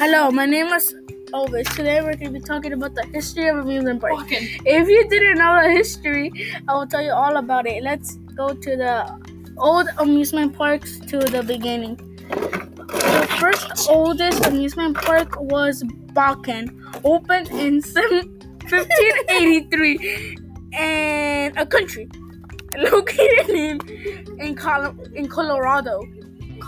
Hello, my name is Elvis. Today we're going to be talking about the history of amusement parks. If you didn't know the history, I will tell you all about it. Let's go to the old amusement parks to the beginning. The first oldest amusement park was Bakken, opened in 1583 in a country located in in, Col- in Colorado.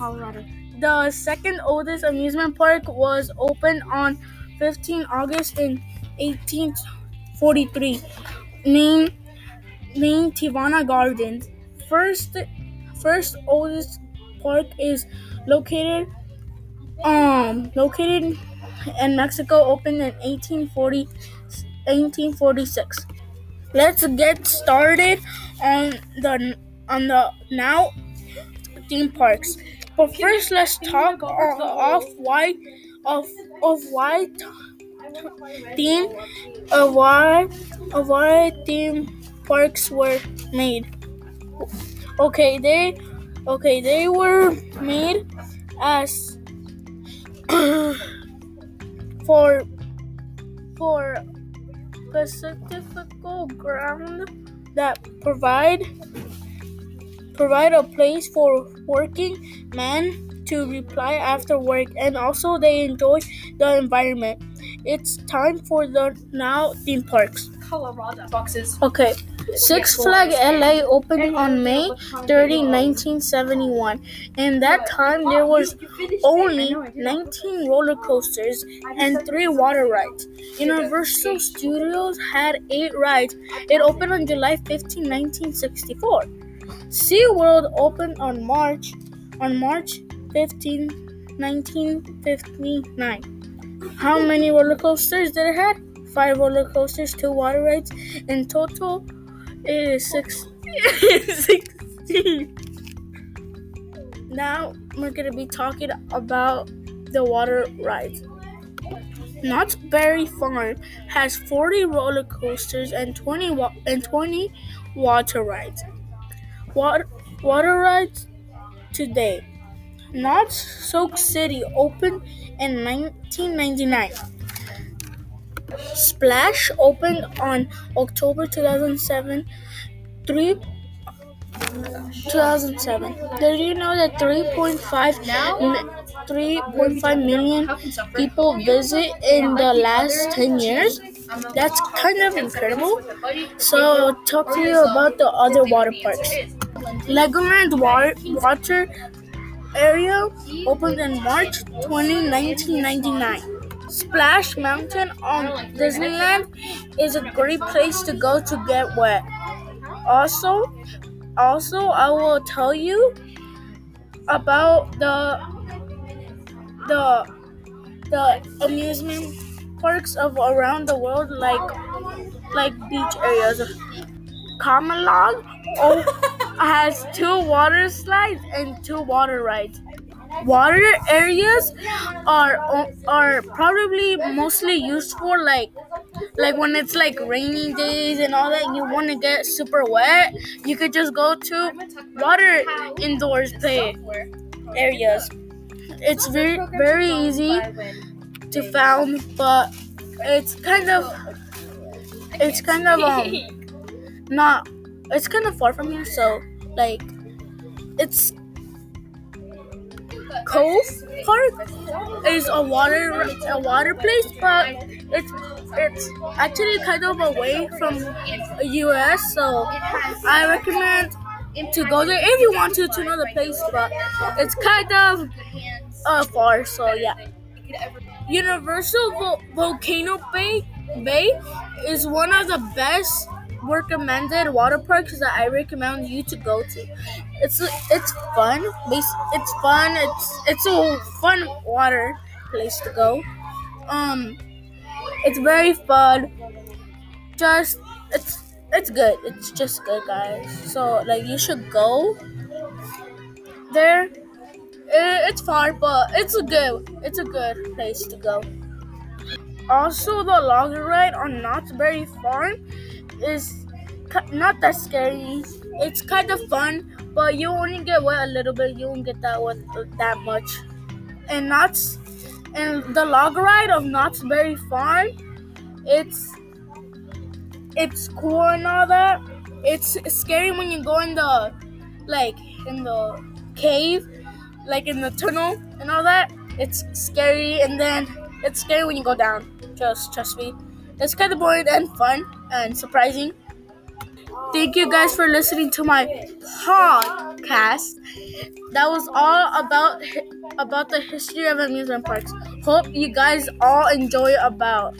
Colorado. The second oldest amusement park was opened on 15 August in 1843, named named Tivana Gardens. First first oldest park is located um located in Mexico, opened in 1840 1846. Let's get started on the on the now theme parks. But first, let's talk off why of of why theme of why of why theme parks were made. Okay, they okay they were made as for for specific ground that provide provide a place for working men to reply after work and also they enjoy the environment. It's time for the now theme parks. Colorado boxes. Okay. Six Flag LA opened on May 30, 1971. In that time, there was only 19 roller coasters and 3 water rides. Universal Studios had 8 rides. It opened on July 15, 1964. SeaWorld opened on March on March 15, 1959. How many roller coasters did it have? Five roller coasters, two water rides. In total, it is six, 16. Now we're gonna be talking about the water rides. Knott's Berry Farm has 40 roller coasters and 20 wa- and 20 water rides. Water, water rides today. Knott's Soak City opened in 1999. Splash opened on October 2007. 3 2007. Did you know that 3.5 mi- 3.5 million people visit in the last 10 years? That's kind of incredible. So talk to you about the other water parks. Legoland water, area opened in March 20, 1999. Splash Mountain on Disneyland is a great place to go to get wet. Also, also I will tell you about the the the amusement parks of around the world like like beach areas. Camelot oh, has two water slides and two water rides. Water areas are are probably mostly used for like like when it's like rainy days and all that you want to get super wet you could just go to water indoors play areas it's very very easy to found but it's kind of it's kind of um not it's kind of far from here so like it's Cove Park is a water a water place, but it's it's actually kind of away from the U.S. So I recommend to go there if you want to to know the place, but it's kind of uh, far. So yeah, Universal Vol- Volcano Bay Bay is one of the best recommended water parks that I recommend you to go to. It's it's fun. It's fun. It's it's a fun water place to go. Um, it's very fun. Just it's it's good. It's just good, guys. So like you should go there. It's far, but it's a good it's a good place to go. Also, the log ride on Knott's Berry Farm is not that scary. It's kind of fun, but you only get wet a little bit. You won't get that wet that much. And Knott's And the log ride of Knott's Berry Farm, it's it's cool and all that. It's scary when you go in the like in the cave, like in the tunnel and all that. It's scary and then it's scary when you go down. Just trust me. It's kind of boring and fun and surprising. Thank you guys for listening to my podcast. That was all about about the history of amusement parks. Hope you guys all enjoy about